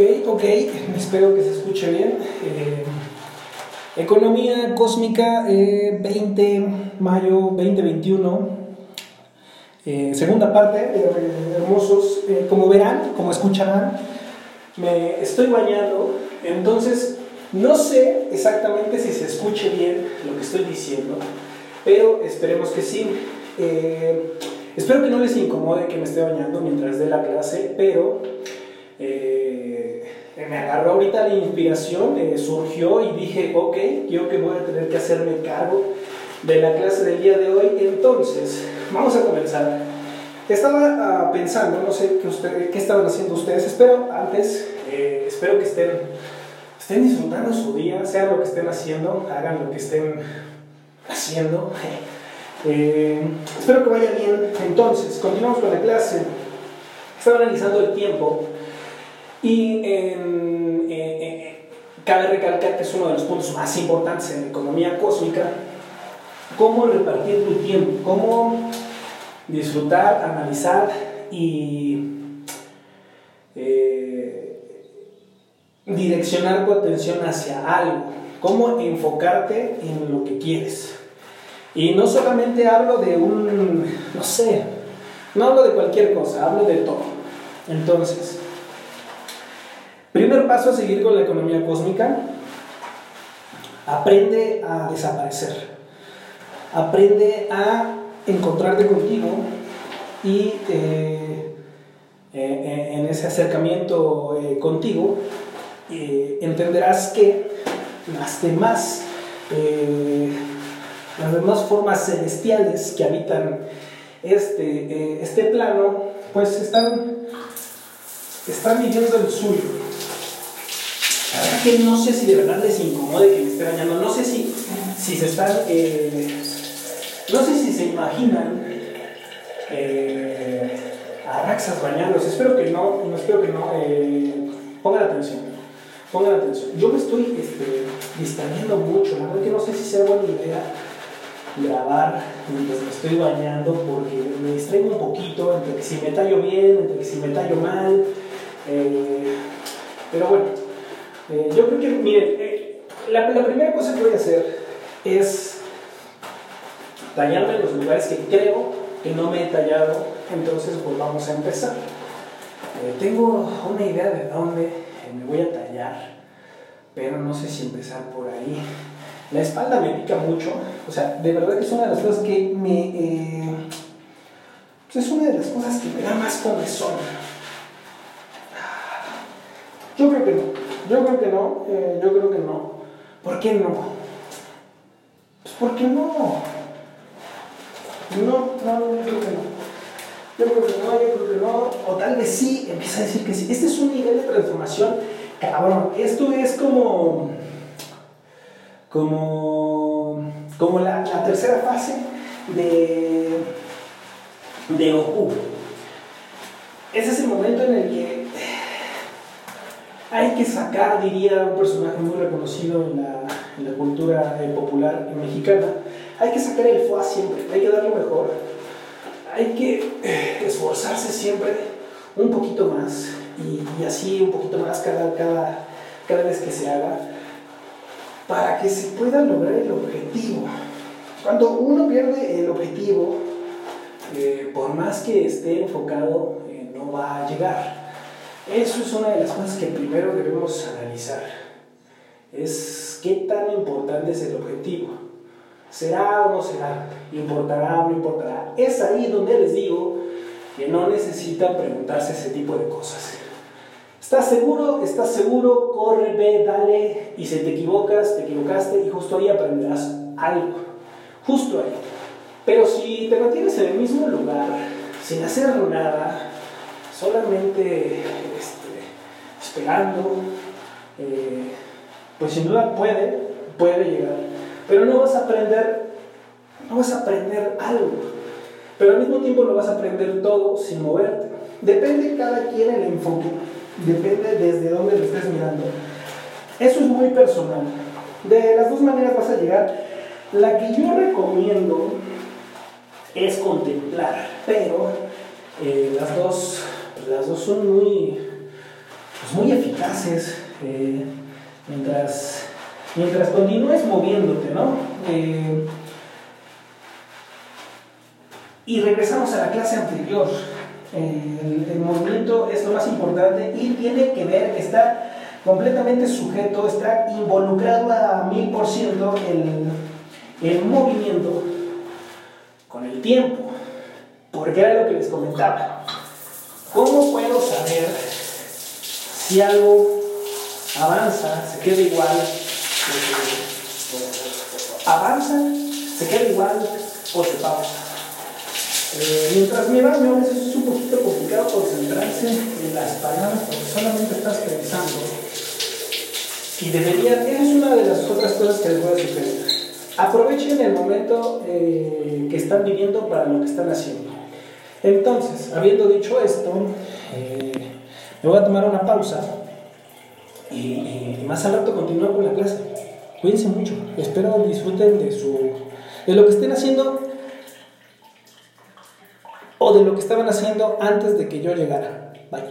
Ok, espero que se escuche bien. Eh, economía cósmica, 20 eh, mayo 2021. Eh, segunda parte, hermosos. como verán, como escucharán, me estoy bañando. Entonces, no sé exactamente si se escuche bien lo que estoy diciendo, pero esperemos que sí. espero que no les incomode que me esté bañando mientras dé la clase, pero eh, me agarró ahorita la inspiración, eh, surgió y dije, ok, yo que voy a tener que hacerme cargo de la clase del día de hoy. Entonces, vamos a comenzar. Estaba ah, pensando, no sé qué, usted, qué estaban haciendo ustedes, espero antes, eh, espero que estén, estén disfrutando su día, sea lo que estén haciendo, hagan lo que estén haciendo. espero que vaya bien. Entonces, continuamos con la clase. Estaba analizando el tiempo y cabe recalcar que es uno de los puntos más importantes en la economía cósmica, cómo repartir tu tiempo, cómo disfrutar, analizar y eh, direccionar tu atención hacia algo, cómo enfocarte en lo que quieres. Y no solamente hablo de un, no sé, no hablo de cualquier cosa, hablo de todo. Entonces, Primer paso a seguir con la economía cósmica, aprende a desaparecer, aprende a encontrarte contigo y eh, eh, en ese acercamiento eh, contigo entenderás que las demás, las demás formas celestiales que habitan este, este plano, pues están, están viviendo el suyo que no sé si de verdad les incomode que me esté bañando. No sé si, si se están. Eh, no sé si se imaginan eh, a Raxas bañándose. Espero que no, no espero que no. Eh, pongan atención. Pongan atención. Yo me estoy este, mucho. La verdad que no sé si sea buena idea grabar mientras me estoy bañando porque me distraigo un poquito entre que si me tallo bien, entre que si me tallo mal. Eh, pero bueno, eh, yo creo que, miren, eh, la, primera cosa que voy a hacer es tallarme los lugares que creo que no me he tallado, entonces volvamos a empezar. Eh, tengo una idea de dónde me voy a tallar, pero no sé si empezar por ahí. La espalda me pica mucho, o sea, de verdad que es una de las cosas que me... Pues es una de las cosas que me da más comezón. Yo creo que no. Yo creo que no, eh, yo creo que no. ¿Por qué no? Pues porque no. No, no, yo creo que no. Yo creo que no, yo creo que no. O tal vez sí, empieza a decir que sí. Este es un nivel de transformación, cabrón. Esto es como. Como. Como la, la tercera fase de. de Goku. Ese es el momento en el que que sacar, diría un personaje muy reconocido en la, en la cultura eh, popular mexicana, hay que sacar el foie siempre, hay que dar lo mejor, hay que eh, esforzarse siempre un poquito más y, así un poquito más cada, cada, cada vez que se haga para que se pueda lograr el objetivo. Cuando uno pierde el objetivo, eh, por más que esté enfocado, no va a llegar. Eso es una de las cosas que primero debemos analizar. Es qué tan importante es el objetivo. ¿Será o no será? ¿Importará o no importará? Es ahí donde les digo que no necesitan preguntarse ese tipo de cosas. ¿Estás seguro? ¿Estás seguro? Corre, ve, dale. Y si te equivocas, te equivocaste y justo ahí aprenderás algo. Justo ahí. Pero si te mantienes en el mismo lugar, sin hacer nada, solamente esperando, eh, pues sin duda puede, puede llegar, pero no vas a aprender, no vas a aprender algo, pero al mismo tiempo lo vas a aprender todo sin moverte. Depende cada quien el enfoque, depende desde dónde lo estés mirando. Eso es muy personal. De las dos maneras vas a llegar. La que yo recomiendo es contemplar, pero eh, las, dos, las dos son muy pues, muy eficaces eh, mientras, mientras continúes moviéndote, ¿no? Eh, y regresamos a la clase anterior. El, el, movimiento es lo más importante y tiene que ver, está completamente sujeto, está involucrado a mil por ciento el, el movimiento con el tiempo. Porque era lo que les comentaba. ¿Cómo puedo saber si algo avanza, se queda igual? Avanza, se queda igual o se pausa. Eh, mientras me baño, a veces es un poquito complicado concentrarse en las palabras porque solamente estás pensando. Y debería, esa es una de las otras cosas que les voy a sugerir. Aprovechen el momento eh, que están viviendo para lo que están haciendo. Entonces, habiendo dicho esto, eh, me voy a tomar una pausa y, y, más al rato continúo con la clase. Cuídense mucho. Espero disfruten de su de lo que estén haciendo o de lo que estaban haciendo antes de que yo llegara. Bye.